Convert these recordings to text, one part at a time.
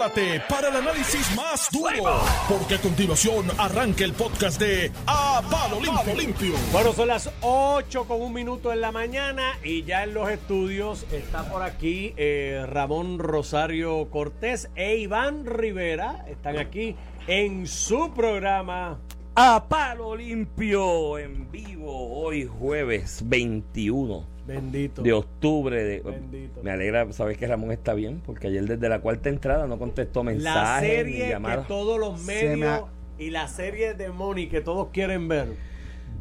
prepárate para el análisis más duro, porque a continuación arranca el podcast de A Palo Limpio. Limpio. Bueno, son las 8 con un minuto en la mañana y ya en los estudios está por aquí eh, Ramón Rosario Cortés e Iván Rivera. Están aquí en su programa A Palo Limpio en vivo hoy jueves 21 Bendito. de octubre. De, Bendito. Me alegra saber que Ramón está bien, porque ayer desde la cuarta entrada no contestó La mensajes ni serie que llamadas. todos los me medios ha- y la serie de Money que todos quieren ver.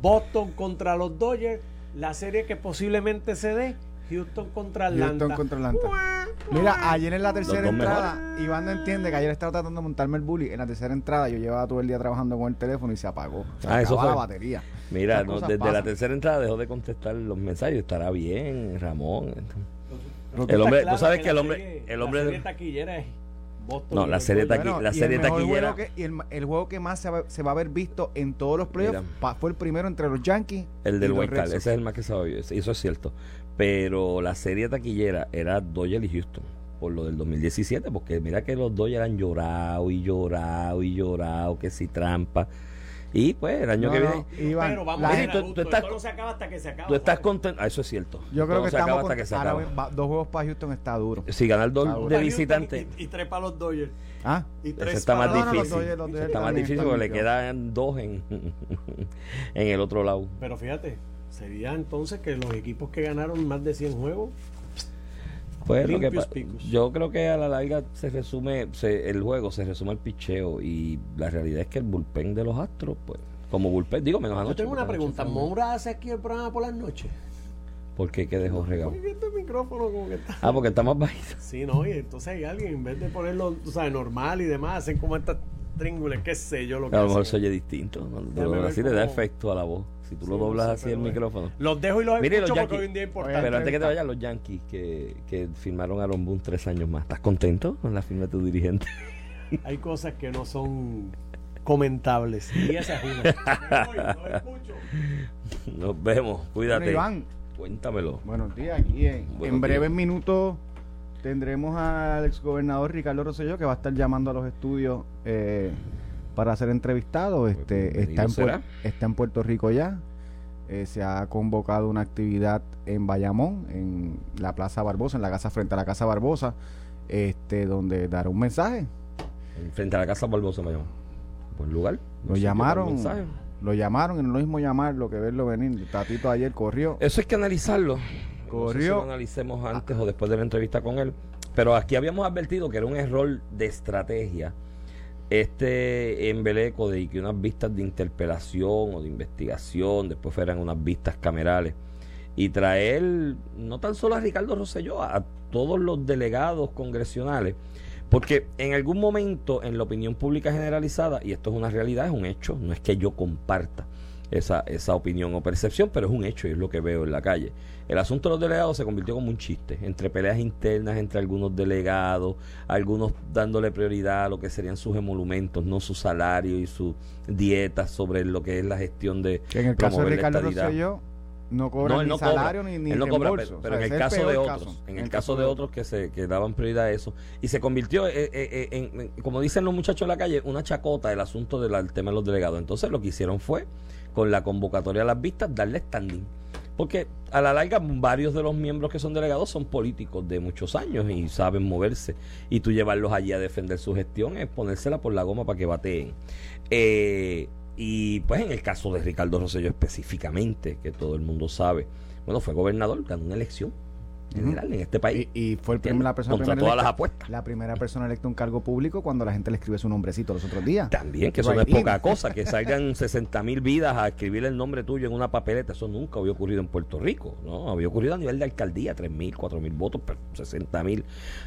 Boston contra los Dodgers. La serie que posiblemente se dé. Houston contra Atlanta. Houston contra Atlanta. Mira, ayer en la tercera entrada, Iván no entiende que ayer estaba tratando de montarme el bully. En la tercera entrada yo llevaba todo el día trabajando con el teléfono y se apagó. Se Ah, eso acababa la fue. batería. Mira, no, desde la tercera entrada dejó de contestar los mensajes. Estará bien, Ramón. El hombre- tú sabes que el hombre- serie- el hombre- La serie taquillera es Boston. No, la serie taqui- la serie el taquillera- juego que- y el, el juego que más se va, se va a ver visto en todos los playoffs fue el primero entre los Yankees El del los White ese es el más que se va a vivir, eso es cierto. Pero la serie taquillera era Dodgers y Houston, por lo del 2017, porque mira que los Dodgers han llorado y llorado y llorado, que si trampa. Y pues el año No, que no, viene, Iván, Pero vamos la a ver, gente- tú- tú estás- esto no se acaba hasta que se acaba. tú estás ¿sabes? contento. Ah, eso es cierto. Yo creo que se estamos acaba hasta que se acaba. va- dos juegos para Houston está duro. Si ganar dos Está de visitante, Y, y tres para los Dodgers. ¿Ah? Y eso tres está más los difícil. Dodgers- los Eso Dodgers está más difícil porque le quedan dos en, en el otro lado. Pero fíjate, sería entonces que los equipos que ganaron más de 100 juegos. Pues lo que picos. yo creo que a la larga se resume, se- el juego se resume al picheo y la realidad es que el bullpen de los Astros, pues, como bullpen, digo menos anoche. Yo tengo una pregunta. ¿Moura hace aquí el programa por las noches? ¿Por qué que dejó regado? Porque este micrófono como que está. Ah, porque está más bajito. Sí, no, y entonces hay alguien, en vez de ponerlo, tú sabes, normal y demás, hacen como estas tríngules, qué sé yo lo que A lo mejor se oye distinto. ver así le da efecto a la voz. Si tú Sí, lo no doblas sé, así el micrófono. Los dejo y los Mire, los escucho porque Yankees- hoy en día es importante. Pero antes que te vayan, los Yankees que, que firmaron a Aaron Boone tres años más. ¿Estás contento con la firma de tu dirigente? Hay cosas que no son comentables. Y esa es una. Los. Nos vemos. Cuídate. Bueno, Iván, Cuéntamelo. buenos días. Aquí en, Buenos en breves minutos tendremos al exgobernador Ricardo Rosselló que va a estar llamando a los estudios eh, para ser entrevistado. Pues Este, está, en está en Puerto Rico ya. Eh, se ha convocado una actividad en Bayamón, en la Plaza Barbosa, en la casa frente a la Casa Barbosa, este, donde dará un mensaje. Frente a la casa Barbosa, llamó. Buen lugar. Lo llamaron, lo llamaron, y no lo mismo llamarlo que verlo venir. Tatito ayer corrió. Eso hay que analizarlo. No sé si Corrió. lo analicemos antes o después de la entrevista con él. Pero aquí habíamos advertido que era un error de estrategia este embeleco de que unas vistas de interpelación o de investigación después fueran unas vistas camerales y traer no tan solo a Ricardo Rosselló, a todos los delegados congresionales, porque en algún momento en la opinión pública generalizada, y esto es una realidad, es un hecho, no es que yo comparta esa, esa opinión o percepción, pero es un hecho y es lo que veo en la calle. El asunto de los delegados se convirtió como un chiste, entre peleas internas entre algunos delegados, algunos dándole prioridad a lo que serían sus emolumentos, no su salario y su dieta sobre lo que es la gestión de Que en el caso de Ricardo. Rosselló no cobra No, ni no cobra. salario ni, ni Él no cobra, pero, pero O sea, en el caso de otros, caso. en el caso de otros que se que daban prioridad a eso y se convirtió, eh, eh, eh, en, en- como dicen los muchachos en la calle, una chacota el asunto del del tema de los delegados. Entonces lo que hicieron fue con la convocatoria a las vistas darle standing, porque a la larga varios de los miembros que son delegados son políticos de muchos años y saben moverse y tú llevarlos allí a defender su gestión es ponérsela por la goma para que bateen. Eh, y pues en el caso de Ricardo Rosselló específicamente, que todo el mundo sabe, bueno, fue gobernador, ganó una elección general en este país. Y, y fue el la persona Contra primera todas las electa- apuestas. La primera persona electa un cargo público cuando la gente le escribe su nombrecito los otros días. También, que eso no es poca cosa, que salgan 60 mil vidas a escribir el nombre tuyo en una papeleta, eso nunca había ocurrido en Puerto Rico, ¿no? Había ocurrido a nivel de alcaldía, 3 mil, 4 mil votos, pero 60 mil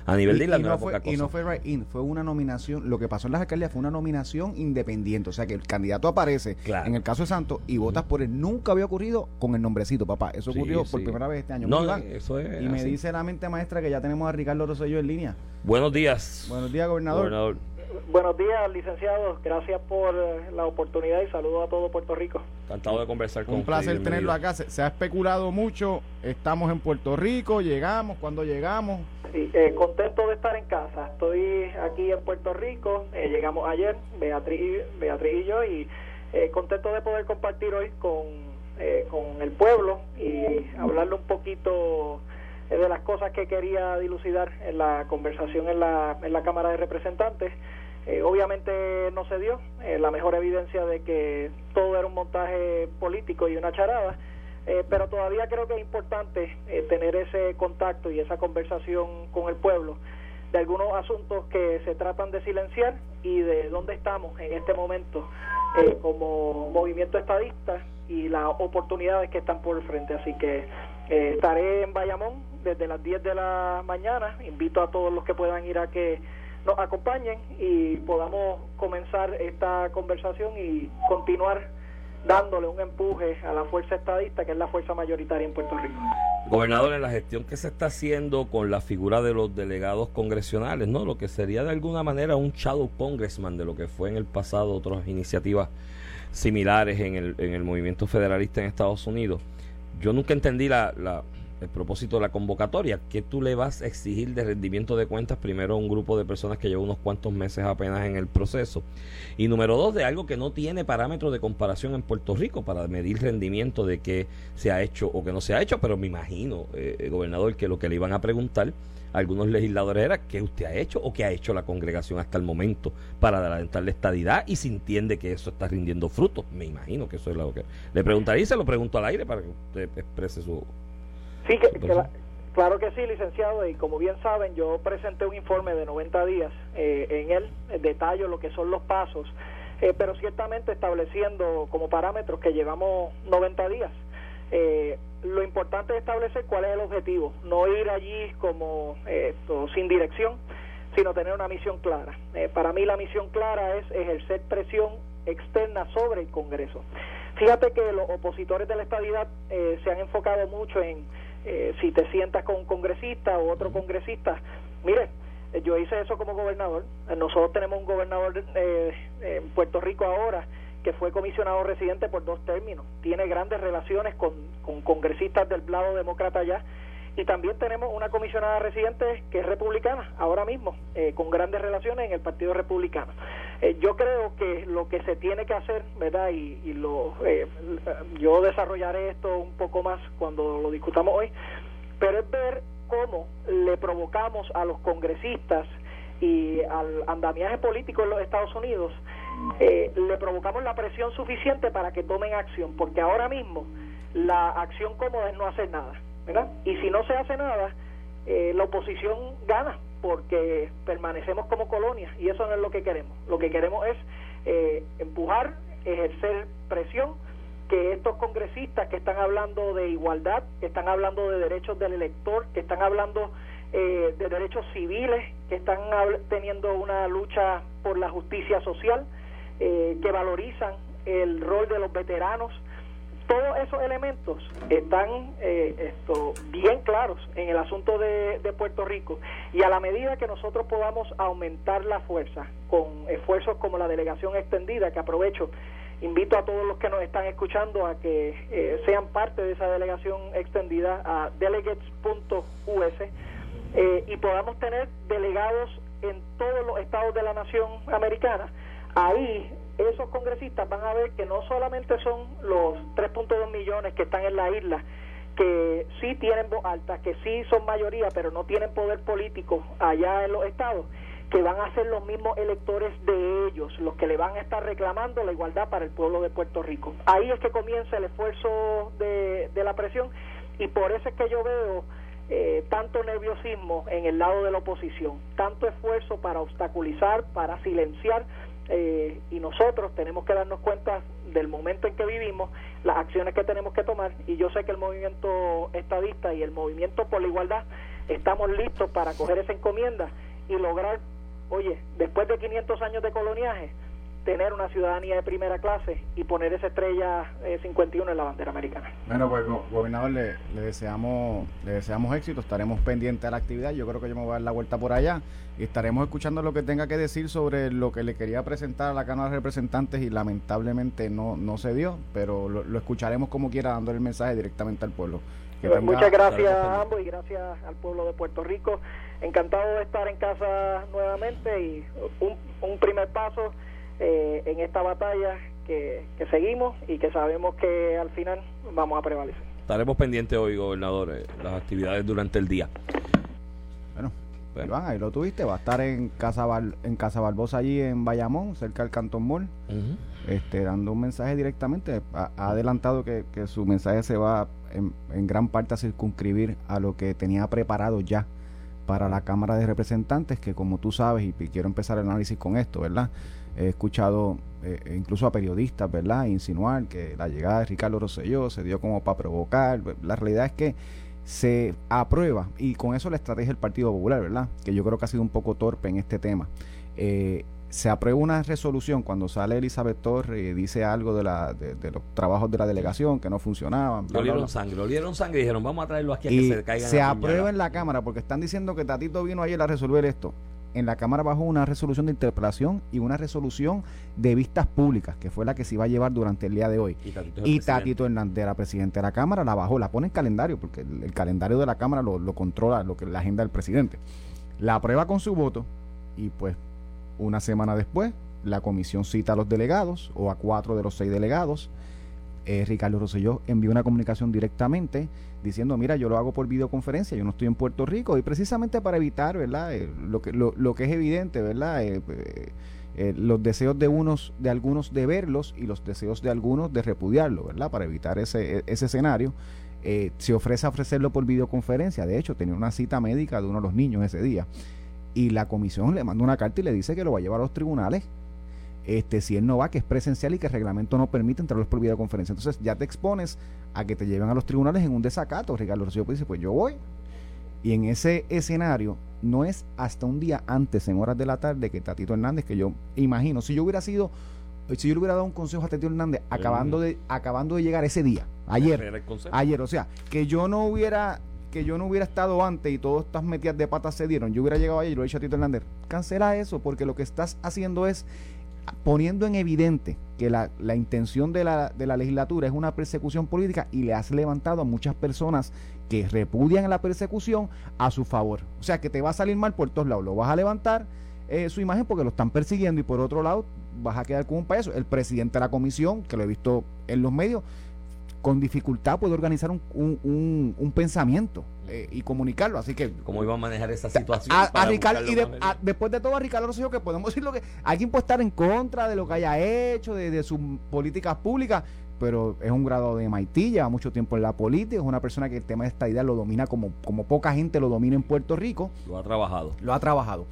a nivel de y no fue, poca y no cosa. fue right in, fue una nominación. Lo que pasó en las alcaldías fue una nominación independiente. O sea que el candidato aparece Claro. en el caso de Santos y votas por él. Nunca había ocurrido con el nombrecito, papá. Eso Sí, ocurrió por sí. primera vez este año. No, Iván. eso es y me así. dice la mente maestra que ya tenemos a Ricardo Rosselló en línea. Buenos días. Buenos días, gobernador. Gobernador. Buenos días, licenciados. Gracias por eh, la oportunidad y saludos a todo Puerto Rico. Encantado de conversar con Un placer tenerlo acá. Se, se ha especulado mucho. Estamos en Puerto Rico, llegamos, cuando llegamos. Sí, eh, contento de estar en casa. Estoy aquí en Puerto Rico. Eh, llegamos ayer, Beatriz, Beatriz y yo, y eh, contento de poder compartir hoy con, eh, con el pueblo y hablarle un poquito de las cosas que quería dilucidar en la conversación en la, en la Cámara de Representantes. obviamente no se dio la mejor evidencia de que todo era un montaje político y una charada, pero todavía creo que es importante tener ese contacto y esa conversación con el pueblo de algunos asuntos que se tratan de silenciar y de dónde estamos en este momento eh, como movimiento estadista y las oportunidades que están por el frente. Así que eh, estaré en Bayamón desde las 10 de la mañana. Invito a todos los que puedan ir a que nos acompañen y podamos comenzar esta conversación y continuar dándole un empuje a la fuerza estadista, que es la fuerza mayoritaria en Puerto Rico. Gobernador, en la gestión que se está haciendo con la figura de los delegados congresionales, ¿no? Lo que sería de alguna manera un shadow congressman de lo que fue en el pasado otras iniciativas similares en el, en el movimiento federalista en Estados Unidos. Yo nunca entendí la, la el propósito de la convocatoria, ¿qué tú le vas a exigir de rendimiento de cuentas primero a un grupo de personas que lleva unos cuantos meses apenas en el proceso? Y número dos, de algo que no tiene parámetros de comparación en Puerto Rico para medir rendimiento de qué se ha hecho o que no se ha hecho, pero me imagino, eh, gobernador, que lo que le iban a preguntar a algunos legisladores era qué usted ha hecho o qué ha hecho la congregación hasta el momento para adelantar la estadidad y si entiende que eso está rindiendo frutos. Me imagino que eso es lo que le preguntaría y se lo pregunto al aire para que usted exprese su, Sí, que, claro que sí, licenciado, y como bien saben, yo presenté un informe de 90 días, eh, en él detallo lo que son los pasos, eh, pero ciertamente estableciendo como parámetros que llevamos 90 días. Eh, lo importante es establecer cuál es el objetivo, no ir allí como sin dirección, sino tener una misión clara. para mí la misión clara es ejercer presión externa sobre el Congreso. Fíjate que los opositores de la estabilidad se han enfocado mucho en eh, si te sientas con un congresista o otro congresista, mire, yo hice eso como gobernador, nosotros tenemos un gobernador eh, en Puerto Rico ahora que fue comisionado residente por dos términos, tiene grandes relaciones con, con congresistas del lado demócrata allá. Y también tenemos una comisionada residente que es republicana, ahora mismo, eh, con grandes relaciones en el Partido Republicano. Eh, yo creo que lo que se tiene que hacer, ¿verdad? Y, y lo, eh, yo desarrollaré esto un poco más cuando lo discutamos hoy, pero es ver cómo le provocamos a los congresistas y al andamiaje político en los Estados Unidos, le provocamos la presión suficiente para que tomen acción, porque ahora mismo la acción cómoda es no hacer nada y si no se hace nada, eh, la oposición gana porque permanecemos como colonia y eso no es lo que queremos. Lo que queremos es eh, empujar, ejercer presión, que estos congresistas que están hablando de igualdad, que están hablando de derechos del elector, que están hablando eh, de derechos civiles, que están teniendo una lucha por la justicia social, que valorizan el rol de los veteranos, todos esos elementos están eh, esto, bien claros en el asunto de, Puerto Rico y a la medida que nosotros podamos aumentar la fuerza con esfuerzos como la delegación extendida, que aprovecho, invito a todos los que nos están escuchando a que eh, sean parte de esa delegación extendida a delegates.us eh, y podamos tener delegados en todos los estados de la nación americana. Ahí esos congresistas van a ver que no solamente son los 3.2 millones que están en la isla, que sí tienen voz alta, que sí son mayoría, pero no tienen poder político allá en los estados, que van a ser los mismos electores de ellos, los que le van a estar reclamando la igualdad para el pueblo de Puerto Rico. Ahí es que comienza el esfuerzo de, la presión y por eso es que yo veo eh, tanto nerviosismo en el lado de la oposición, tanto esfuerzo para obstaculizar, para silenciar eh, y nosotros tenemos que darnos cuenta del momento en que vivimos, las acciones que tenemos que tomar y yo sé que el movimiento estadista y el movimiento por la igualdad estamos listos para coger esa encomienda y lograr, oye, después de 500 años de coloniaje, tener una ciudadanía de primera clase y poner esa estrella 51 eh, en la bandera americana. Bueno, pues gobernador, le, deseamos le deseamos éxito, estaremos pendientes a la actividad, yo creo que yo me voy a dar la vuelta por allá y estaremos escuchando lo que tenga que decir sobre lo que le quería presentar a la Cámara de Representantes y lamentablemente no, no se dio, pero lo, escucharemos como quiera dándole el mensaje directamente al pueblo. Muchas gracias a ambos y gracias al pueblo de Puerto Rico. Encantado de estar en casa nuevamente y un, un primer paso eh, en esta batalla que, que seguimos y que sabemos que al final vamos a prevalecer. Estaremos pendientes hoy, gobernador, eh, las actividades durante el día. Bueno, ahí lo tuviste, va a estar en Casa en Casa Barbosa allí en Bayamón, cerca del Cantón Mall, este, dando un mensaje directamente. Ha, adelantado que, su mensaje se va en, en, gran parte a circunscribir a lo que tenía preparado ya para la Cámara de Representantes, que como tú sabes, y quiero empezar el análisis con esto, ¿verdad? He escuchado eh, incluso a periodistas, ¿verdad?, insinuar que la llegada de Ricardo Rosselló se dio como para provocar. La realidad es que se aprueba, y con eso la estrategia del Partido Popular, ¿verdad?, que yo creo que ha sido un poco torpe en este tema. Eh, se aprueba una resolución cuando sale Elizabeth Torres y dice algo de, la, de, los trabajos de la delegación que no funcionaban. Lo olieron sangre, lo olieron sangre y dijeron vamos a traerlo aquí a que se caiga. Se aprueba en la Cámara porque están diciendo que Tatito vino ayer a resolver esto en la Cámara bajó una resolución de interpelación y una resolución de vistas públicas, que fue la que se iba a llevar durante el día de hoy. Y Tatito, Hernández era presidente de la Cámara, la bajó, la pone en calendario, porque el, calendario de la Cámara lo, controla lo que la agenda del presidente. La aprueba con su voto y pues una semana después la comisión cita a los delegados o a cuatro de los seis delegados. Eh, Ricardo Rosselló envió una comunicación directamente diciendo, mira, yo lo hago por videoconferencia, yo no estoy en Puerto Rico, y precisamente para evitar, ¿verdad? Eh, lo, que, lo, lo, que es evidente, ¿verdad? Eh, eh, los deseos de unos, de algunos de verlos y los deseos de algunos de repudiarlo, ¿verdad? Para evitar ese, e, ese escenario. se ofrece a ofrecerlo por videoconferencia. De hecho, tenía una cita médica de uno de los niños ese día. Y la comisión le manda una carta y le dice que lo va a llevar a los tribunales este, si él no va, que es presencial y que el reglamento no permite entrarlos por videoconferencia. Entonces ya te expones a que te lleven a los tribunales en un desacato. Ricardo Rocío dice, pues yo voy. Y en ese escenario no es hasta un día antes, en horas de la tarde, que Tatito Hernández, que yo imagino, si yo hubiera sido, si yo le hubiera dado un consejo a Tatito Hernández acabando de, acabando de llegar ese día, ayer, ayer, o sea, que yo no hubiera que yo no hubiera estado antes y todas estas metidas de patas se dieron, yo hubiera llegado ayer y lo he dicho a Tito Hernández, cancela eso, porque lo que estás haciendo es poniendo en evidente que la, la intención de la, de la, legislatura es una persecución política y le has levantado a muchas personas que repudian la persecución a su favor. O sea que te va a salir mal por todos lados. Lo vas a levantar eh, su imagen porque lo están persiguiendo y por otro lado vas a quedar con un payaso. El presidente de la comisión, que lo he visto en los medios, con dificultad puede organizar un, un, un, pensamiento eh, y comunicarlo. Así que. ¿Cómo iba a manejar esa situación? A, Ricardo, y después de todo, a Ricardo Rosselló, que podemos decir lo que. Alguien puede estar en contra de lo que haya hecho, de, sus políticas públicas, pero es un grado de Maití, lleva mucho tiempo en la política, es una persona que el tema de esta idea lo domina como, como poca gente lo domina en Puerto Rico. Lo ha trabajado. Lo ha trabajado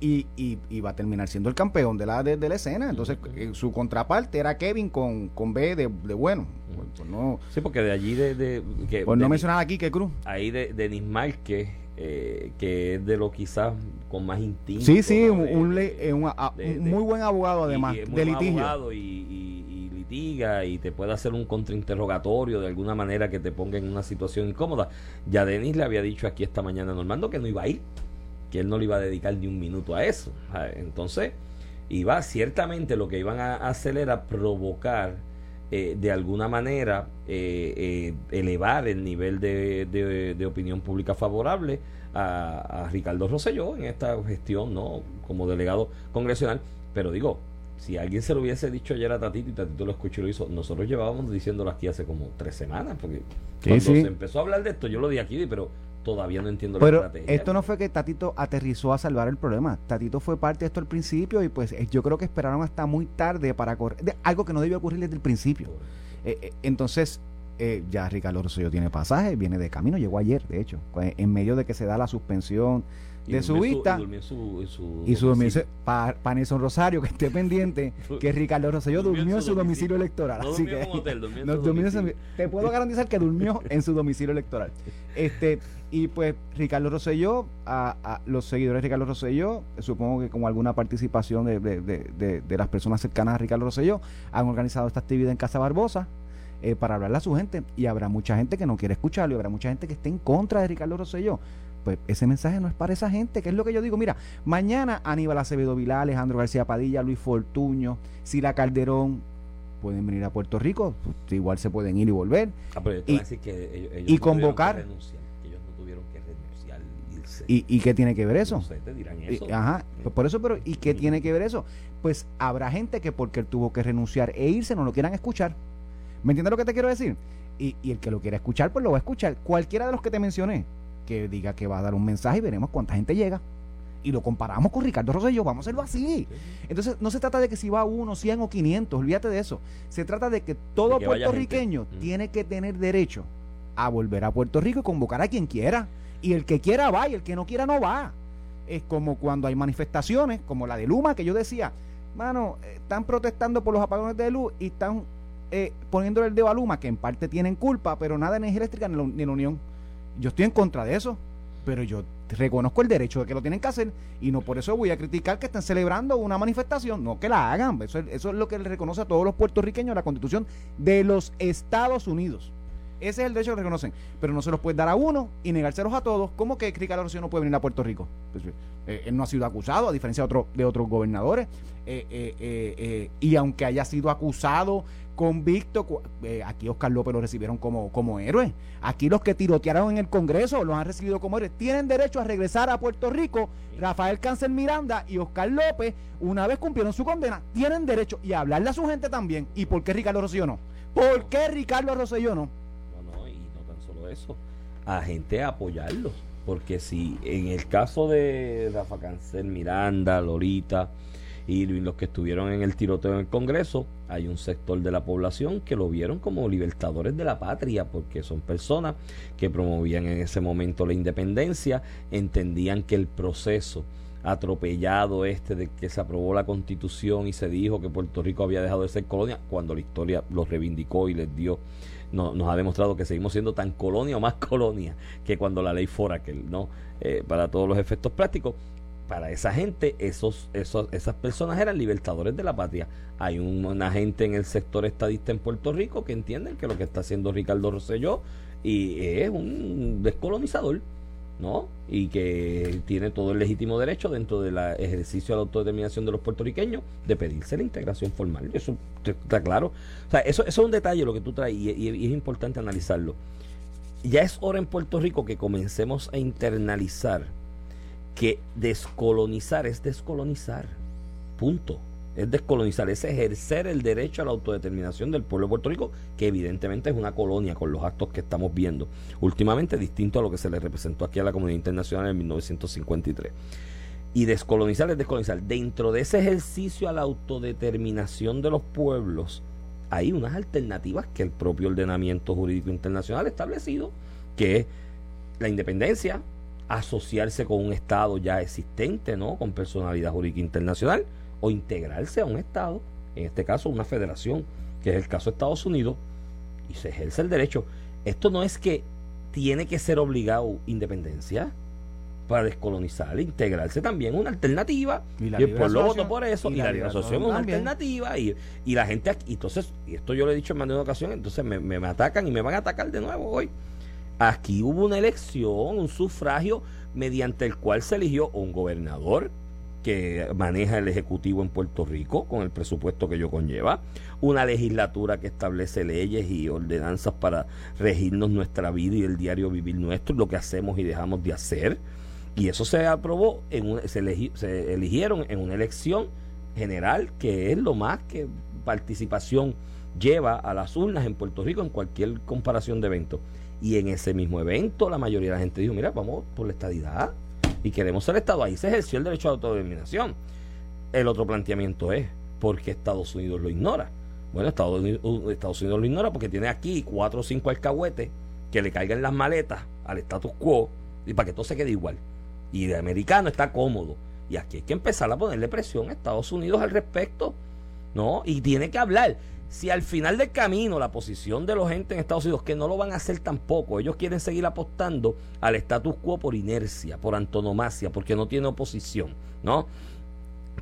y, y, va a terminar siendo el campeón de la, de, la escena. Entonces, eh, su contraparte era Kevin con, con B de, bueno. Pues, pues no, sí, porque de allí de. que, pues no mencionar aquí que Cruz. Ahí de, de Nismarque, eh, que es de lo quizás con más instinto. Sí, sí, un, un, muy buen abogado además, de litigio. Y, y, litiga y te puede hacer un contrainterrogatorio de alguna manera que te ponga en una situación incómoda. Ya Denis le había dicho aquí esta mañana a Normando que no iba a ir que él no le iba a dedicar ni un minuto a eso. Entonces, iba ciertamente lo que iban a hacer era provocar eh, de alguna manera eh, eh, elevar el nivel de, de, opinión pública favorable a, a, Ricardo Rosselló en esta gestión, ¿no? Como delegado congresional. Pero digo, si alguien se lo hubiese dicho ayer a Tatito y Tatito lo escuchó y lo hizo, nosotros llevábamos diciéndolo aquí hace como tres semanas, porque cuando se empezó a hablar de esto, yo lo di aquí, pero todavía no entiendo la Pero esto no fue que Tatito aterrizó a salvar el problema. Tatito fue parte de esto al principio y pues eh, yo creo que esperaron hasta muy tarde para correr. algo que no debió ocurrir desde el principio. Eh, eh, entonces, ya Ricardo Rosselló tiene pasaje, viene de camino, llegó ayer, de hecho, en medio de que se da la suspensión de su vista. y su, domicilio. Para Nelson Rosario, que esté pendiente, que Ricardo Rosselló durmió, en su domicilio, electoral. así que, te puedo garantizar que durmió en su domicilio electoral. Este, y pues Ricardo Rosselló, a, los seguidores de Ricardo Rosselló, supongo que con alguna participación de, de, las personas cercanas a Ricardo Rosselló, han organizado esta actividad en Casa Barbosa. Eh, para hablarle a su gente y habrá mucha gente que no quiere escucharlo y habrá mucha gente que esté en contra de Ricardo Rosselló pues ese mensaje no es para esa gente, que es lo que yo digo. Mira, mañana Aníbal Acevedo Vilá, Alejandro García Padilla, Luis Fortuño, Sila Calderón, pueden venir a Puerto Rico, pues, igual se pueden ir y volver. Ah, pero yo te Y- voy a decir que ellos, ellos y no convocar. que renunciar, que ellos no tuvieron que renunciar, irse. ¿Y, ¿Y qué tiene que ver eso? No sé, te dirán Y- eso. ajá, pues por eso, pero ¿y qué tiene que ver eso? Pues habrá gente que porque él tuvo que renunciar e irse no lo quieran escuchar. ¿Me entiendes lo que te quiero decir? Y, y el que lo quiera escuchar, pues lo va a escuchar. Cualquiera de los que te mencioné, que diga que va a dar un mensaje y veremos cuánta gente llega. Y lo comparamos con Ricardo Rosselló, vamos a hacerlo así. Entonces, no se trata de que si va uno, 100 o 500, olvídate de eso. Se trata de que todo De que vaya puertorriqueño. Mm. tiene que tener derecho a volver a Puerto Rico y convocar a quien quiera. Y el que quiera va y el que no quiera no va. Es como cuando hay manifestaciones, como la de Luma, que yo decía, mano, eh, están protestando por los apagones de luz y están eh, poniéndole el dedo a Luma, que en parte tienen culpa, pero nada de energía eléctrica ni la, ni la Unión. Yo estoy en contra de eso, pero yo reconozco el derecho de que lo tienen que hacer y no por eso voy a criticar que estén celebrando una manifestación, no que la hagan. Eso, es- eso es lo que le reconoce a todos los puertorriqueños la constitución de los Estados Unidos. Ese es el derecho que reconocen, pero no se los puede dar a uno y negárselos a todos. ¿Cómo que Ricardo Rosselló no puede venir a Puerto Rico? Pues, eh, él no ha sido acusado, a diferencia de, otro, de otros gobernadores. Eh, eh, eh, eh, y aunque haya sido acusado, convicto, eh, aquí Oscar López lo recibieron como, como héroe. Aquí los que tirotearon en el Congreso los han recibido como héroes. Tienen derecho a regresar a Puerto Rico. Rafael Cáncer Miranda y Oscar López, una vez cumplieron su condena, tienen derecho y a hablarle a su gente también. ¿Y por qué Ricardo Rosselló no? ¿Por qué Ricardo Rosselló? No, no, y no tan solo eso, a gente a apoyarlos. Porque si en el caso de Rafa Cancel, Miranda, Lorita y los que estuvieron en el tiroteo en el Congreso, hay un sector de la población que lo vieron como libertadores de la patria, porque son personas que promovían en ese momento la independencia, entendían que el proceso atropellado este de que se aprobó la constitución y se dijo que Puerto Rico había dejado de ser colonia, cuando la historia los reivindicó y les dio no- nos ha demostrado que seguimos siendo tan colonia o más colonia que cuando la ley Foraker, ¿no? Eh, para todos los efectos prácticos. Para esa gente, esos, esos, esas personas eran libertadores de la patria. Hay un- una gente en el sector estadista en Puerto Rico que entienden que lo que está haciendo Ricardo Rosselló y es un descolonizador, ¿no? Y que tiene todo el legítimo derecho dentro del ejercicio de la autodeterminación de los puertorriqueños de pedirse la integración formal. Eso está claro. O sea, eso, eso es un detalle lo que tú traes y, es importante analizarlo. Ya es hora en Puerto Rico que comencemos a internalizar que descolonizar es descolonizar. Punto. Es descolonizar, es ejercer el derecho a la autodeterminación del pueblo de Puerto Rico, que evidentemente es una colonia con los actos que estamos viendo últimamente, distinto a lo que se le representó aquí a la comunidad internacional en 1953. Y descolonizar es descolonizar. Dentro de ese ejercicio a la autodeterminación de los pueblos, hay unas alternativas que el propio ordenamiento jurídico internacional ha establecido, que es la independencia, asociarse con un Estado ya existente, ¿no? Con personalidad jurídica internacional, o integrarse a un Estado, en este caso una federación, que es el caso de Estados Unidos, y se ejerce el derecho. Esto no es que tiene que ser obligado independencia para descolonizar, integrarse también una alternativa. Y el pueblo votó por eso, y y, la la es una también. alternativa, y, y la gente aquí, entonces, y esto yo lo he dicho en más de una ocasión, entonces me, me, me atacan y me van a atacar de nuevo hoy. Aquí hubo una elección, un sufragio mediante el cual se eligió un gobernador que maneja el Ejecutivo en Puerto Rico con el presupuesto que ello conlleva, una legislatura que establece leyes y ordenanzas para regirnos nuestra vida y el diario vivir nuestro, lo que hacemos y dejamos de hacer. Y eso se aprobó, en un- se, se eligieron en una elección general que es lo más que participación lleva a las urnas en Puerto Rico en cualquier comparación de eventos. Y en ese mismo evento la mayoría de la gente dijo, mira, vamos por la estadidad y queremos ser Estado. Ahí se ejerció el derecho a autodeterminación. El otro planteamiento es, ¿por qué Estados Unidos lo ignora? Bueno, Estados Unidos, Estados Unidos lo ignora porque tiene aquí cuatro o cinco alcahuetes que le caigan las maletas al status quo y para que todo se quede igual. Y de americano está cómodo. Y aquí hay que empezar a ponerle presión a Estados Unidos al respecto. ¿No? Y tiene que hablar. Si al final del camino la posición de los gente en Estados Unidos, que no lo van a hacer tampoco, ellos quieren seguir apostando al status quo por inercia, por antonomasia, porque no tiene oposición, ¿no?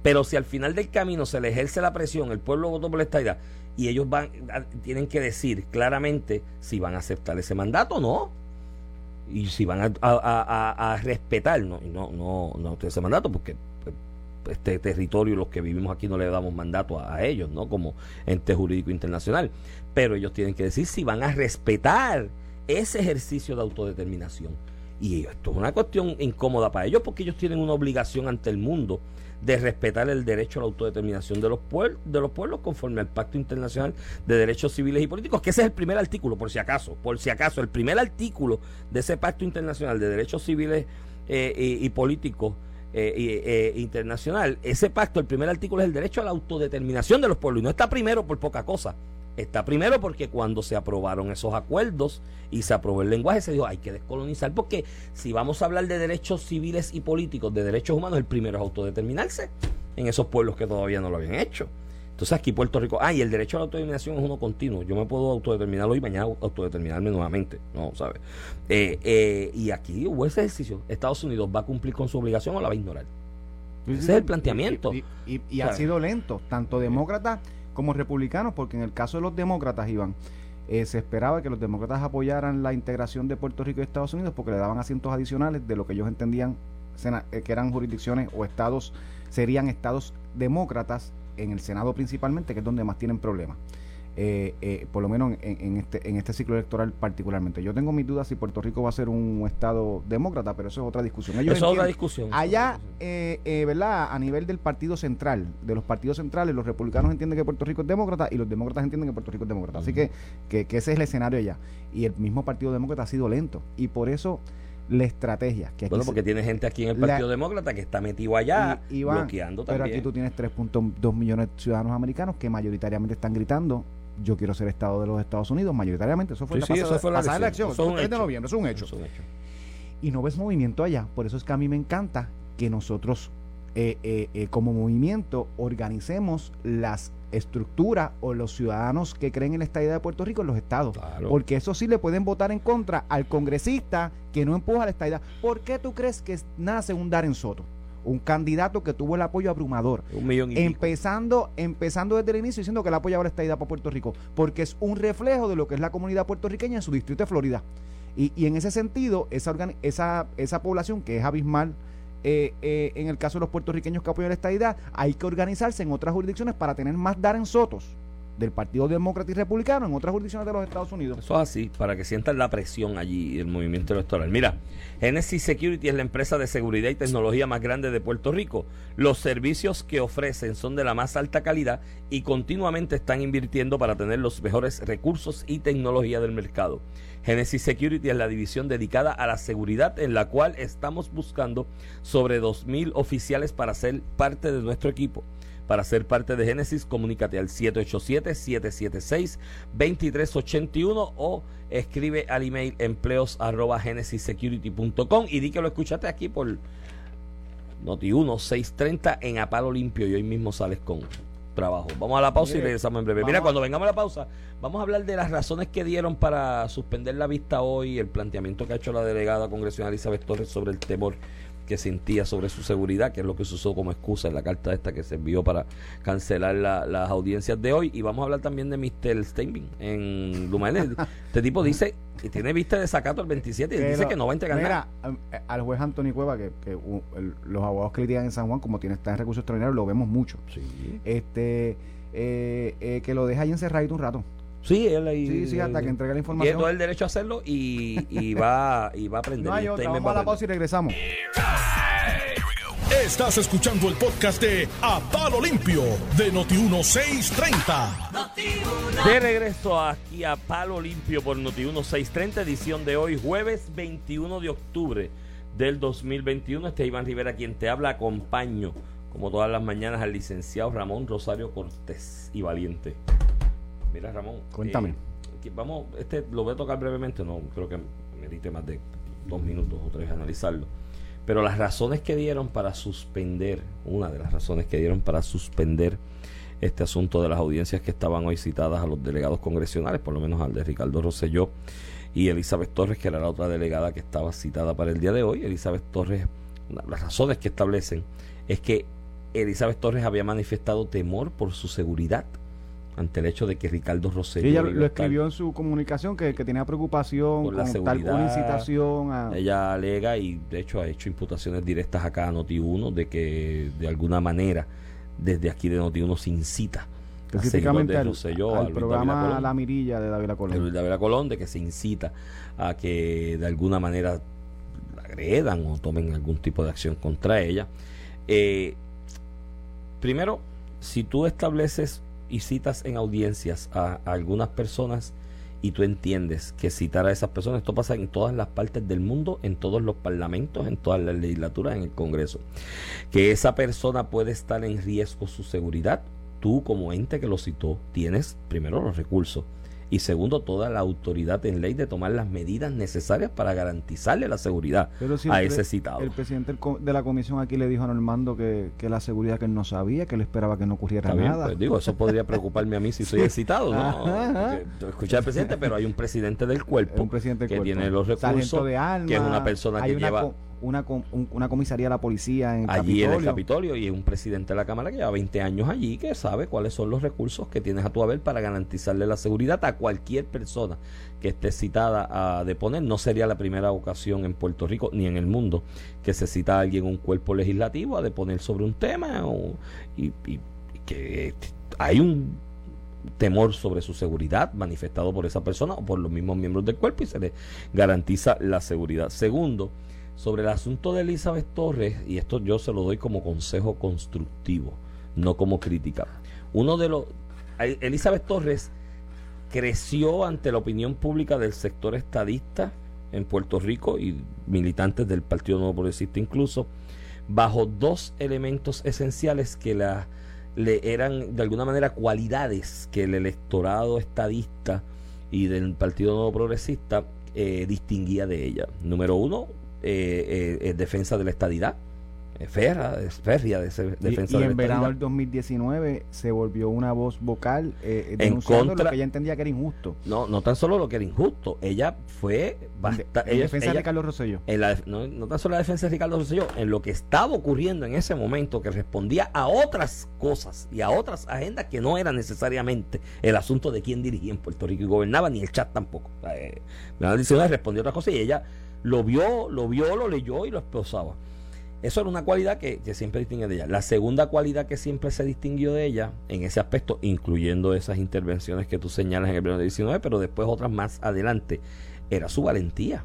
Pero si al final del camino se le ejerce la presión, el pueblo votó por la estadidad y ellos van a- tienen que decir claramente si van a aceptar ese mandato o no. Y si van a, a- respetar, no, no, no, no ese mandato, porque este territorio, los que vivimos aquí no le damos mandato a, ellos, ¿no? Como ente jurídico internacional. Pero ellos tienen que decir si van a respetar ese ejercicio de autodeterminación. Y esto es una cuestión incómoda para ellos porque ellos tienen una obligación ante el mundo de respetar el derecho a la autodeterminación de los, pueblos, de los pueblos conforme al Pacto Internacional de Derechos Civiles y Políticos, que ese es el primer artículo, por si acaso, por si acaso, el primer artículo de ese Pacto Internacional de Derechos Civiles eh, y, Políticos eh, eh, internacional, ese pacto, el primer artículo es el derecho a la autodeterminación de los pueblos, y no está primero por poca cosa. Está primero porque cuando se aprobaron esos acuerdos y se aprobó el lenguaje, se dijo hay que descolonizar, porque si vamos a hablar de derechos civiles y políticos, de derechos humanos, el primero es autodeterminarse en esos pueblos que todavía no lo habían hecho. Entonces aquí Puerto Rico, ah, y el derecho a la autodeterminación es uno continuo. Yo me puedo autodeterminar hoy y mañana autodeterminarme nuevamente, ¿no? ¿Sabes? Eh, eh, y aquí hubo ese ejercicio. Estados Unidos va a cumplir con su obligación o la va a ignorar. Ese es el planteamiento. Y, ha sido lento, tanto demócratas como republicanos, porque en el caso de los demócratas, Iván, eh, se esperaba que los demócratas apoyaran la integración de Puerto Rico y Estados Unidos porque le daban asientos adicionales de lo que ellos entendían que eran jurisdicciones o estados, serían estados demócratas en el Senado principalmente, que es donde más tienen problemas. Eh, eh, por lo menos en, este, en este ciclo electoral particularmente. Yo tengo mis dudas si Puerto Rico va a ser un estado demócrata, pero eso es otra discusión. eso es otra discusión. Allá, eh, ¿verdad? A nivel del partido central, de los partidos centrales, los republicanos entienden que Puerto Rico es demócrata y los demócratas entienden que Puerto Rico es demócrata. Así que, que, ese es el escenario allá. Y el mismo partido demócrata ha sido lento. Y por eso la estrategia. Que bueno, porque tiene gente aquí en el Partido Demócrata que está metido allá, bloqueando también. Pero aquí tú tienes 3.2 millones de ciudadanos americanos que mayoritariamente están gritando yo quiero ser Estado de los Estados Unidos, mayoritariamente. Eso fue, la, pasada, elección. Eso es de noviembre, es un hecho. Y no ves movimiento allá. Por eso es que a mí me encanta que nosotros, eh, eh, eh, como movimiento, organicemos las estructuras o los ciudadanos que creen en la estadía de Puerto Rico en los estados. Porque eso sí le pueden votar en contra al congresista que no empuja la estadía. ¿Por qué tú crees que nace un Darren Soto? un candidato que tuvo el apoyo abrumador. Un millón y empezando, empezando desde el inicio diciendo que él apoyaba la estadía para Puerto Rico, porque es un reflejo de lo que es la comunidad puertorriqueña en su distrito de Florida. Y, y en ese sentido, esa, esa, esa población que es abismal eh, eh, en el caso de los puertorriqueños que apoyan la estadidad, hay que organizarse en otras jurisdicciones para tener más dar en sotos del Partido Demócrata y Republicano en otras jurisdicciones de los Estados Unidos. Eso es así, para que sientan la presión allí, el movimiento electoral. Mira, Genesis Security es la empresa de seguridad y tecnología más grande de Puerto Rico. Los servicios que ofrecen son de la más alta calidad y continuamente están invirtiendo para tener los mejores recursos y tecnología del mercado. Genesis Security es la división dedicada a la seguridad en la cual estamos buscando sobre 2.000 oficiales para ser parte de nuestro equipo. Para ser parte de Génesis, comunícate al 787-776-2381 o escribe al email empleos arroba genesissecurity.com y di que lo escuchaste aquí por Noti1 630 en Apalo Limpio y hoy mismo sales con trabajo. Vamos a la pausa y regresamos en breve. Mira, cuando vengamos a la pausa, vamos a hablar de las razones que dieron para suspender la vista hoy, el planteamiento que ha hecho la delegada congresional Elizabeth Torres sobre el temor que sentía sobre su seguridad, que es lo que se usó como excusa en la carta esta que se envió para cancelar las audiencias de hoy. Y vamos a hablar también de Mr. Steinbein en Lumanes. este tipo dice que tiene vista de sacato el 27 y dice que no va a entregar nada. Eh, al juez Antonio Cueva, que, los abogados que lidian en San Juan, como tiene está en recursos extraordinarios, lo vemos mucho. Este, eh, eh, que lo deja ahí encerradito un rato. Sí, él ahí. Sí, sí, hasta que entregue la información. Tiene todo el derecho a hacerlo y, y va, y va a aprender. No hay otra, vamos a la pausa y regresamos. Estás escuchando el podcast de A Palo Limpio de Noti1630. De regreso aquí a Palo Limpio por Noti1630, edición de hoy, jueves 21 de octubre del 2021. Este es Iván Rivera quien te habla. Acompaño, como todas las mañanas, al licenciado Ramón Rosario Cortés y Valiente. Mira, Ramón. Cuéntame. Eh, vamos, este lo voy a tocar brevemente, no creo que merite más de dos minutos o tres analizarlo. Pero las razones que dieron para suspender, una de las razones que dieron para suspender este asunto de las audiencias que estaban hoy citadas a los delegados congresionales, por lo menos al de Ricardo Rosselló y Elizabeth Torres, que era la otra delegada que estaba citada para el día de hoy. Elizabeth Torres, las razones que establecen es que Elizabeth Torres había manifestado temor por su seguridad ante el hecho de que Ricardo Rosselló ella lo, escribió en su comunicación que, tenía preocupación por la con seguridad, tal incitación a... ella alega y de hecho ha hecho imputaciones directas acá a Noti1 de que de alguna manera desde aquí de Noti1 se incita específicamente al, al programa La Mirilla de David Colón. De Colón, de que se incita a que de alguna manera agredan o tomen algún tipo de acción contra ella. Eh, primero, si tú estableces y citas en audiencias a, algunas personas y tú entiendes que citar a esas personas, esto pasa en todas las partes del mundo, en todos los parlamentos, en todas las legislaturas, en el Congreso, que esa persona puede estar en riesgo su seguridad, tú como ente que lo citó tienes primero los recursos y segundo, toda la autoridad en ley de tomar las medidas necesarias para garantizarle la seguridad a ese citado. El presidente de la comisión aquí le dijo a Normando que, que la seguridad que él no sabía, que él esperaba que no ocurriera nada. Pues digo, eso podría preocuparme a mí si soy el citado, ¿no? Escucha al presidente, pero hay un presidente del cuerpo que tiene los recursos, que es una persona que lleva una, una comisaría de la policía en allí en el Capitolio y un presidente de la Cámara que lleva 20 años allí que sabe cuáles son los recursos que tienes a tu haber para garantizarle la seguridad a cualquier persona que esté citada a deponer. No sería la primera ocasión en Puerto Rico ni en el mundo que se cita a alguien un cuerpo legislativo a deponer sobre un tema y, y que hay un temor sobre su seguridad manifestado por esa persona o por los mismos miembros del cuerpo y se le garantiza la seguridad. Segundo, sobre el asunto de Elizabeth Torres, y esto yo se lo doy como consejo constructivo, no como crítica. Uno de los. Elizabeth Torres creció ante la opinión pública del sector estadista en Puerto Rico y militantes del Partido Nuevo Progresista incluso, bajo dos elementos esenciales que la, le eran de alguna manera cualidades que el electorado estadista y del Partido Nuevo Progresista eh, distinguía de ella. Número uno, eh, eh, defensa de la estadidad. Ferra, férrea de defensa y, y en verano del 2019 se volvió una voz vocal eh, en contra, lo que ella entendía que era injusto. No, no tan solo lo que era injusto, ella fue bastante. En defensa de Ricardo Rosselló. En la, no, no, tan solo la defensa de Ricardo Rosselló, en lo que estaba ocurriendo en ese momento, que respondía a otras cosas y a otras agendas que no eran necesariamente el asunto de quién dirigía en Puerto Rico y gobernaba, ni el chat tampoco. Eh, la respondió a otra cosa y ella lo vio, lo vio, lo leyó y lo expresaba. Eso era una cualidad que, siempre distingue de ella. La segunda cualidad que siempre se distinguió de ella en ese aspecto, incluyendo esas intervenciones que tú señalas en el de 19, pero después otras más adelante, era su valentía.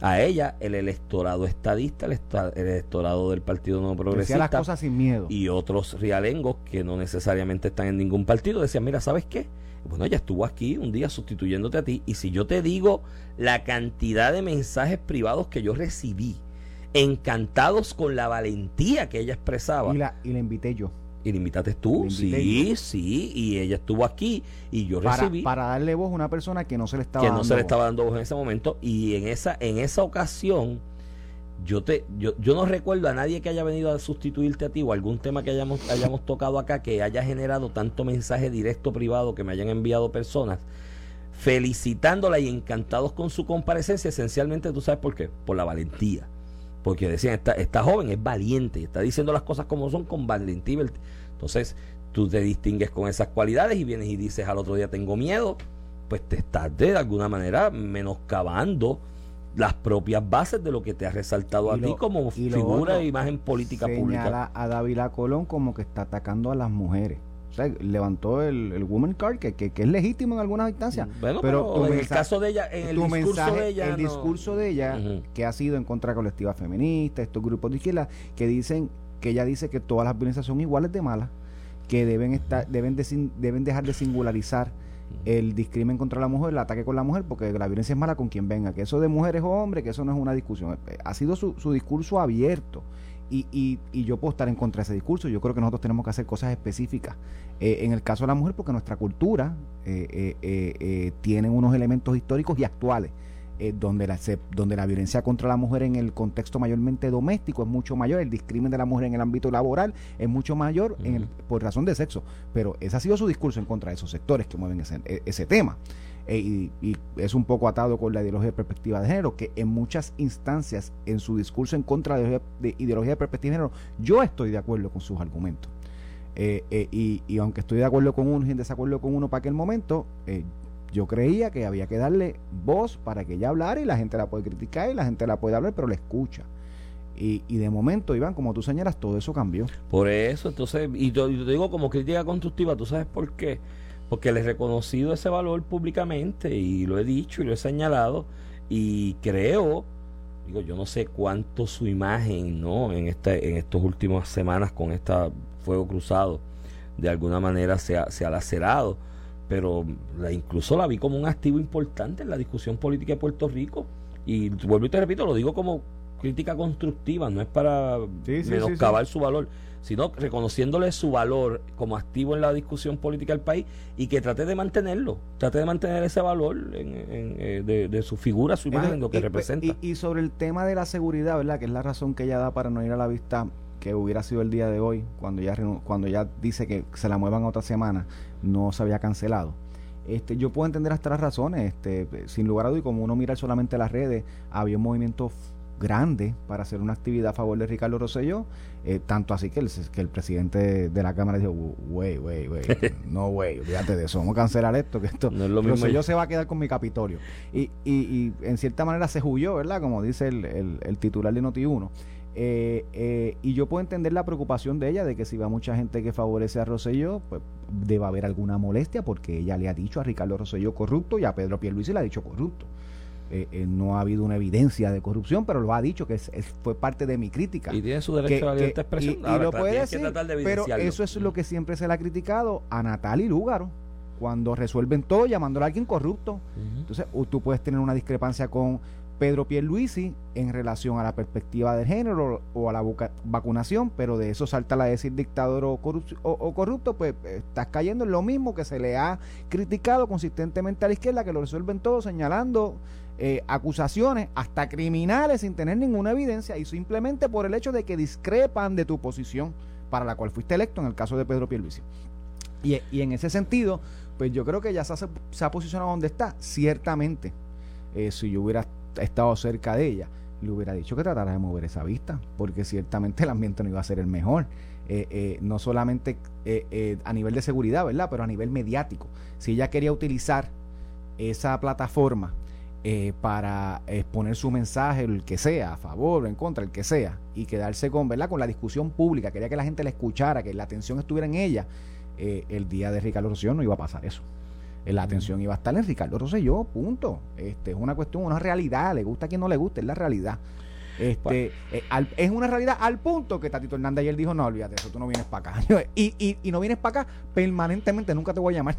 A ella, el electorado estadista, el, electorado del Partido No Progresista. las cosas sin miedo. Y otros rialengos que no necesariamente están en ningún partido decían: Mira, ¿sabes qué? Bueno, ella estuvo aquí un día sustituyéndote a ti. Y si yo te digo la cantidad de mensajes privados que yo recibí, encantados con la valentía que ella expresaba. Y la, y la invité yo. Y la invitaste tú, sí, sí, y ella estuvo aquí y yo recibí. Para darle voz a una persona que no se le estaba que no se le estaba dando voz en ese momento. Y en esa, en esa ocasión, yo te yo, yo no recuerdo a nadie que haya venido a sustituirte a ti o algún tema que hayamos, hayamos tocado acá que haya generado tanto mensaje directo privado que me hayan enviado personas felicitándola y encantados con su comparecencia esencialmente tú sabes por qué por la valentía porque decían esta, esta joven es valiente está diciendo las cosas como son con valentía entonces tú te distingues con esas cualidades y vienes y dices al otro día tengo miedo pues te estás de alguna manera menoscabando las propias bases de lo que te ha resaltado a ti como figura de imagen política pública. a Dávila Colón como que está atacando a las mujeres. Levantó el, el Woman Card, que, que, es legítimo en algunas instancias. pero, en el caso de ella, en el discurso de ella. El discurso de ella, que ha sido en contra de colectiva feminista, estos grupos de izquierda, que dicen, que ella dice que todas las violencias son iguales de malas, que deben estar, deben, deben dejar de singularizar el discrimen contra la mujer, el ataque con la mujer, porque la violencia es mala con quien venga, que eso de mujeres o hombres, que eso no es una discusión. Eh, ha sido su, su discurso abierto. Y, y, y, yo puedo estar en contra de ese discurso. Yo creo que nosotros tenemos que hacer cosas específicas. Eh, en el caso de la mujer, porque nuestra cultura eh, tiene unos elementos históricos y actuales eh, donde, la, donde la violencia contra la mujer en el contexto mayormente doméstico es mucho mayor, el discrimen de la mujer en el ámbito laboral es mucho mayor en por razón de sexo. Pero ese ha sido su discurso en contra de esos sectores que mueven ese, e, ese tema. Eh, y, es un poco atado con la ideología de perspectiva de género, que en muchas instancias en su discurso en contra de, de ideología de perspectiva de género, yo estoy de acuerdo con sus argumentos. Eh, eh, y, y, aunque estoy de acuerdo con uno y en desacuerdo con uno para aquel momento, yo creía que había que darle voz para que ella hablara y la gente la puede criticar y la gente la puede hablar, pero la escucha. Y, y de momento, Iván, como tú señalas, todo eso cambió. Por eso, entonces, y te, digo como crítica constructiva, ¿tú sabes por qué? Porque le he reconocido ese valor públicamente y lo he dicho y lo he señalado y creo, digo, yo no sé cuánto su imagen, ¿no? En, este, en estas últimas semanas con este fuego cruzado, de alguna manera se ha, se ha lacerado pero la, incluso la vi como un activo importante en la discusión política de Puerto Rico. Y vuelvo y te repito, lo digo como crítica constructiva, no es para menoscabar su valor, sino reconociéndole su valor como activo en la discusión política del país y que trate de mantenerlo, trate de mantener ese valor en, eh, de, su figura, su imagen, lo que representa. Y, y, sobre el tema de la seguridad, ¿verdad? Que es la razón que ella da para no ir a la vista que hubiera sido el día de hoy, cuando ya, cuando ya dice que se la muevan otra semana, no se había cancelado. Este, yo puedo entender hasta las razones, este, sin lugar a dudas, y como uno mira solamente las redes, había un movimiento grande para hacer una actividad a favor de Ricardo Rosselló, eh, tanto así que el, que el presidente de la Cámara dijo, wey, wey, wey, no wey, olvídate de eso, vamos a cancelar esto, que esto, no es lo Rosselló se va a quedar con mi Capitolio. Y, y, y en cierta manera se huyó, ¿verdad? Como dice el, el, el titular de Noti1. Eh, eh, y yo puedo entender la preocupación de ella de que si va mucha gente que favorece a Rosselló, pues debe haber alguna molestia porque ella le ha dicho a Ricardo Rosselló corrupto y a Pedro Pierluisi le ha dicho corrupto. Eh, no ha habido una evidencia de corrupción, pero lo ha dicho que es, fue parte de mi crítica. Y tiene su derecho a la expresión. Y, lo puede decir, pero eso es lo que siempre se le ha criticado a Natal y Lúgaro cuando resuelven todo llamándola a alguien corrupto. Entonces, tú puedes tener una discrepancia con Pedro Pierluisi en relación a la perspectiva del género o a la vacunación, pero de eso salta la decir dictador o, corrupto, pues estás cayendo en lo mismo que se le ha criticado consistentemente a la izquierda, que lo resuelven todo señalando eh, acusaciones hasta criminales sin tener ninguna evidencia y simplemente por el hecho de que discrepan de tu posición para la cual fuiste electo en el caso de Pedro Pierluisi. Y, y en ese sentido, pues yo creo que ya se ha, posicionado donde está, ciertamente. Eh, si yo hubiera estado cerca de ella, le hubiera dicho que tratara de mover esa vista, porque ciertamente el ambiente no iba a ser el mejor. Eh, no solamente a nivel de seguridad, ¿verdad? Pero a nivel mediático. Si ella quería utilizar esa plataforma para exponer su mensaje, el que sea, a favor o en contra, el que sea, y quedarse con, ¿verdad? Con la discusión pública, quería que la gente la escuchara, que la atención estuviera en ella, el día de Ricardo Rocío no iba a pasar eso. Eh, la atención iba a estar en Ricardo Rosselló, punto. Este, es una cuestión, una realidad, le gusta a quien no le guste, es la realidad. Este, eh, es una realidad al punto que Tatito Hernández ayer dijo, no, olvídate, eso tú no vienes para acá. y, y, y, no vienes para acá permanentemente, nunca te voy a llamar.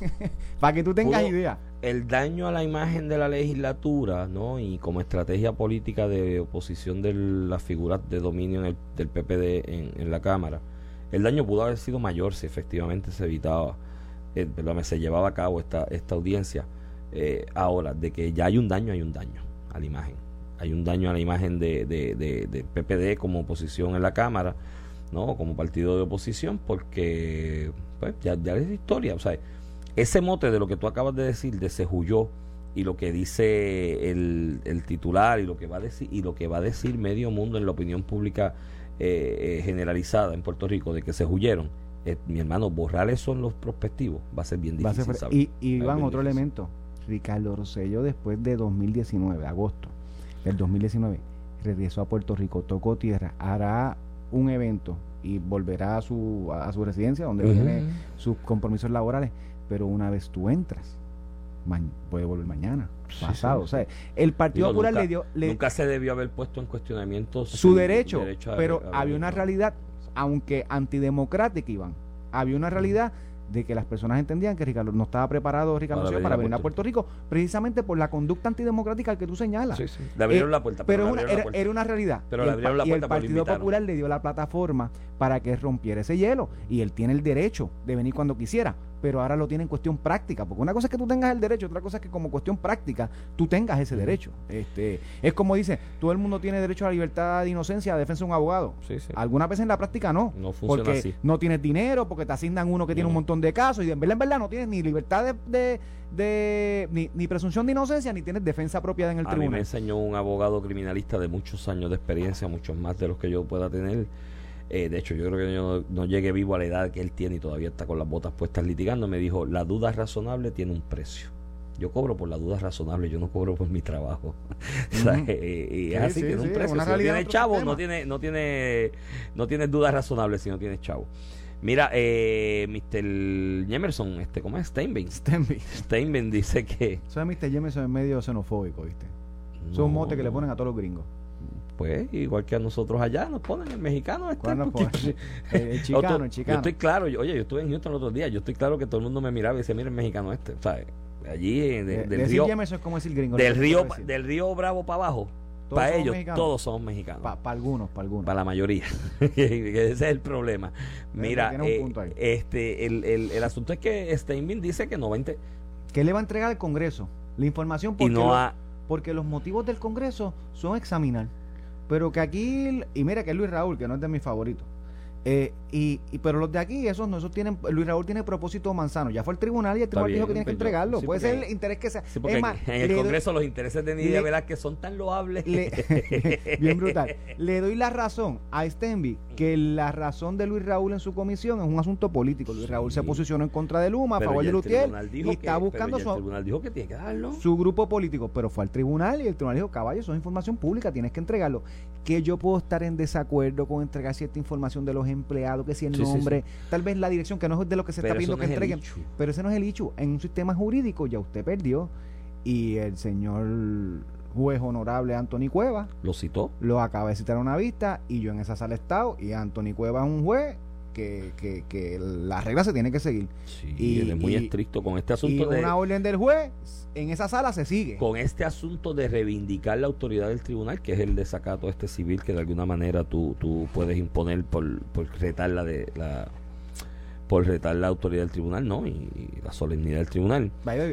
para que tú tengas idea. El daño a la imagen de la legislatura, ¿no? Y como estrategia política de oposición de las figuras de dominio del PPD en, en la Cámara, el daño pudo haber sido mayor si efectivamente se evitaba eh, se llevaba a cabo esta, esta audiencia. Eh, ahora, de que ya hay un daño, hay un daño a la imagen. Hay un daño a la imagen de, de, PPD como oposición en la Cámara, ¿no? Como partido de oposición, porque pues, ya, es historia. O sea, ese mote de lo que tú acabas de decir, de se huyó, y lo que dice el, el, titular y lo que va a decir y lo que va a decir medio mundo en la opinión pública eh, generalizada en Puerto Rico de que se huyeron eh, mi hermano, borrar eso en los prospectivos va a ser bien difícil. y, y van otro elemento. Ricardo Rosselló después de 2019, agosto del 2019, regresó a Puerto Rico, tocó tierra, hará un evento y volverá a su, a su residencia donde tiene sus compromisos laborales, pero una vez tú entras, puede volver mañana, pasado. O sea, el Partido Popular le dio... nunca se debió haber puesto en cuestionamiento su, derecho, pero había una realidad aunque antidemocrática, Iván, había una realidad de que las personas entendían que Ricardo no estaba preparado Ricardo para, para venir a Puerto Rico precisamente por la conducta antidemocrática que tú señalas. Sí, sí. Le abrieron eh, la puerta. Pero, era, una realidad. Pero y le abrieron el, la puerta. Y el Partido Popular le dio la plataforma para que rompiera ese hielo y él tiene el derecho de venir cuando quisiera pero ahora lo tiene en cuestión práctica, porque una cosa es que tú tengas el derecho, otra cosa es que como cuestión práctica tú tengas ese derecho. Este, es como dice, todo el mundo tiene derecho a la libertad de inocencia, a defensa de un abogado. Sí, sí. Algunas veces en la práctica no. No funciona porque no tienes dinero, porque te asignan uno que tiene un montón de casos y en verdad, en verdad no tienes ni libertad de, de, ni, presunción de inocencia ni tienes defensa propia en el tribunal. A mí me enseñó un abogado criminalista de muchos años de experiencia, muchos más de los que yo pueda tener eh, de hecho yo creo que yo no, llegué vivo a la edad que él tiene y todavía está con las botas puestas litigando, me dijo, la duda razonable tiene un precio. Yo cobro por la duda razonable, yo no cobro por mi trabajo. y es así, tiene un precio. Si no tiene chavo, no tiene, no tiene, no tiene dudas razonables si no tiene chavo. Mira, eh, Mr. Jemerson, este, ¿cómo es? Steinbein. Steinbein. Steinbein dice que. Eso es Mr. Jemerson es medio xenofóbico, ¿viste? es un mote que le ponen a todos los gringos. Pues, igual que a nosotros allá, nos ponen el mexicano. Este, el, chicano, el chicano. Yo estoy claro, yo, oye, yo estuve en Houston el otro día, yo estoy claro que todo el mundo me miraba y decía, mira el mexicano este, ¿sabes? Allí, del río. Jemerson es como decir gringo. Del río, del río Bravo para abajo para ellos, todos somos mexicanos. Para algunos, para algunos. Para la mayoría. Ese es el problema. Mira, eh, este, el, el, el, asunto es que Steinbein dice que no va a ¿Qué le va a entregar al Congreso? La información porque, y no porque los motivos del Congreso son examinar. Pero que aquí, y mira que Luis Raúl, que no es de mis favoritos, eh, y, pero los de aquí, esos no, esos tienen, Luis Raúl tiene propósito manzano. Ya fue el tribunal y el tribunal dijo que tiene que pues entregarlo. Puede ser el interés que sea. en el Congreso los intereses de Nidia que son tan loables. bien brutal. Le doy la razón a Stenby que la razón de Luis Raúl en su comisión es un asunto político. Luis Raúl se posicionó en contra de Luma, a favor de Lutiel, y está buscando su, tribunal dijo que tiene que darlo. su grupo político. Pero fue al tribunal y el tribunal dijo, caballo, eso es información pública, tienes que entregarlo. Que yo puedo estar en desacuerdo con entregar cierta información de los empleados, que si el nombre, tal vez la dirección, que no es de lo que se está pidiendo que entreguen. Pero ese no es el hecho. En un sistema jurídico ya usted perdió y el señor juez honorable Anthony Cueva lo citó. Lo acaba de citar a una vista y yo en esa sala he estado y Anthony Cueva es un juez que, que, que la regla se tiene que seguir. y él es muy estricto con este asunto. Y una orden del juez en esa sala se sigue. Con este asunto de reivindicar la autoridad del tribunal, que es el desacato este civil que de alguna manera tú, tú puedes imponer por, por retar la de la por retar la autoridad del tribunal, ¿no? Y, la solemnidad del tribunal.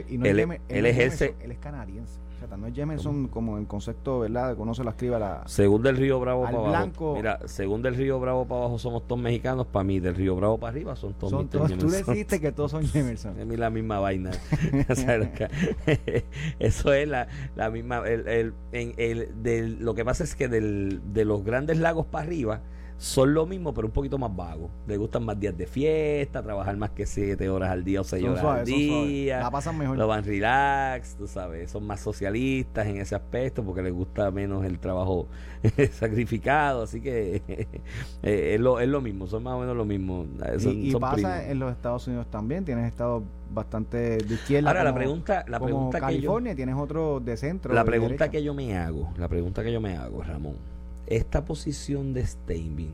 y no él, él ejerce. Él es canadiense no es Jemerson como el concepto, ¿verdad? De se la escriba la. Según del Río Bravo para abajo. Mira, según del Río Bravo para abajo somos todos mexicanos, para mí del Río Bravo para arriba son todos son todos, Tú deciste que todos son Jemerson. Es la misma vaina. Eso es la, la misma. El, el, el, del, lo que pasa es que del, de los grandes lagos para arriba son lo mismo, pero un poquito más vagos. Le gustan más días de fiesta, trabajar más que siete horas al día o seis horas al día. La pasan mejor. Lo van relax, tú sabes. Son más socialistas en ese aspecto porque les gusta menos el trabajo sacrificado. Así que eh, es, lo, es lo mismo, son más o menos lo mismo. y, pasa en los Estados Unidos también. Tienes estados bastante de izquierda. Ahora, la pregunta, la pregunta California, tienes otro de centro. La pregunta que yo me hago, la pregunta que yo me hago, Ramón esta posición de Steinbein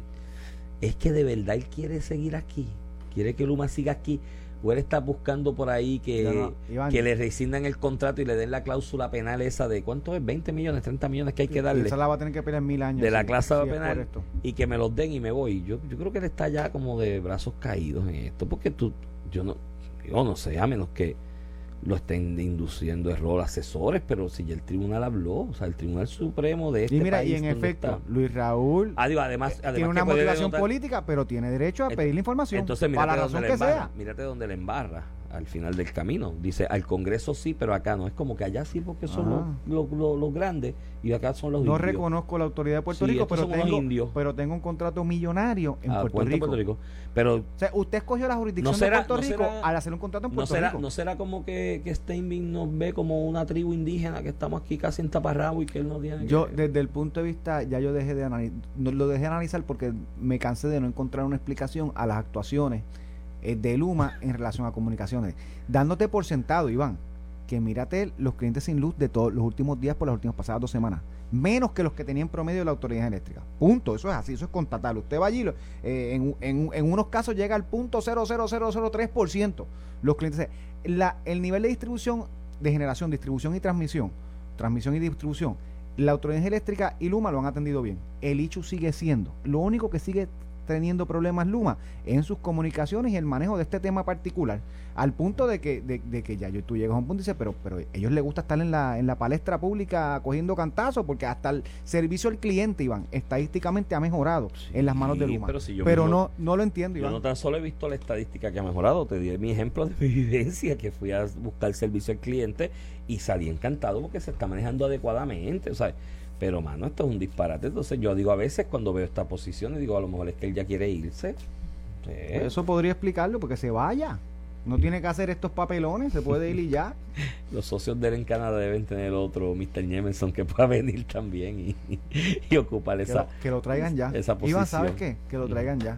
es que de verdad él quiere seguir aquí, quiere que Luma siga aquí, o él está buscando por ahí que, que le rescindan el contrato y le den la cláusula penal esa de cuánto es, 20 millones, 30 millones que hay que darle. Esa la va a tener que pelear mil años. De la cláusula penal y que me los den y me voy. Yo, yo creo que él está ya como de brazos caídos en esto, porque tú, yo no, yo no sé, a menos que lo estén induciendo error asesores, pero si ya el tribunal habló, o sea, el Tribunal Supremo de este y mira, Y en efecto, Luis Raúl ah, además, tiene una motivación política, pero tiene derecho a pedir la información entonces, para la razón que sea. Mírate dónde le embarra al final del camino. Dice, al Congreso sí, pero acá no. Es como que allá sí porque son ah. los, los, grandes y acá son los No reconozco la autoridad de Puerto Rico, pero tengo, pero tengo un contrato millonario en ah, Puerto, Rico. Pero, o sea, usted escogió la jurisdicción de Puerto Rico al hacer un contrato en Puerto no será, Rico. ¿No será como que, que Steinbein nos ve como una tribu indígena que estamos aquí casi en taparrabo y que él no tiene Yo, desde el punto de vista, ya yo dejé de analizar, lo dejé de analizar porque me cansé de no encontrar una explicación a las actuaciones de Luma en relación a comunicaciones. Dándote por sentado, Iván, que mírate los clientes sin luz de todos los últimos días por las últimas pasadas dos semanas. Menos que los que tenían promedio de la autoridad eléctrica. Punto. Eso es así, eso es constatable. Usted va allí, eh, en, en, en, unos casos llega al punto 00003%. Los clientes. La, el nivel de distribución, de generación, distribución y transmisión, transmisión y distribución, la autoridad eléctrica y Luma lo han atendido bien. El ICHU sigue siendo. Lo único que sigue teniendo problemas Luma en sus comunicaciones y el manejo de este tema particular, al punto de que, de, que ya yo, tú llegas a un punto y dices, pero, pero ellos les gusta estar en la, en la palestra pública cogiendo cantazos, porque hasta el servicio al cliente, Iván, estadísticamente ha mejorado en las manos de Luma. Pero, no, no lo entiendo, Iván. Yo no tan solo he visto la estadística que ha mejorado, te di mi ejemplo de vivencia, que fui a buscar servicio al cliente y salí encantado porque se está manejando adecuadamente. O sea, Pero, mano, esto es un disparate. Entonces, yo digo, a veces cuando veo esta posición, digo, a lo mejor es que él ya quiere irse. Sí. Eso podría explicarlo, porque se vaya. No tiene que hacer estos papelones, se puede ir y ya. Los socios de él en Canadá deben tener otro Mr. Jemerson que pueda venir también y, y ocupar Que esa, lo, que lo traigan ya. esa Iván, ¿sabes posición. qué? Que lo traigan ya.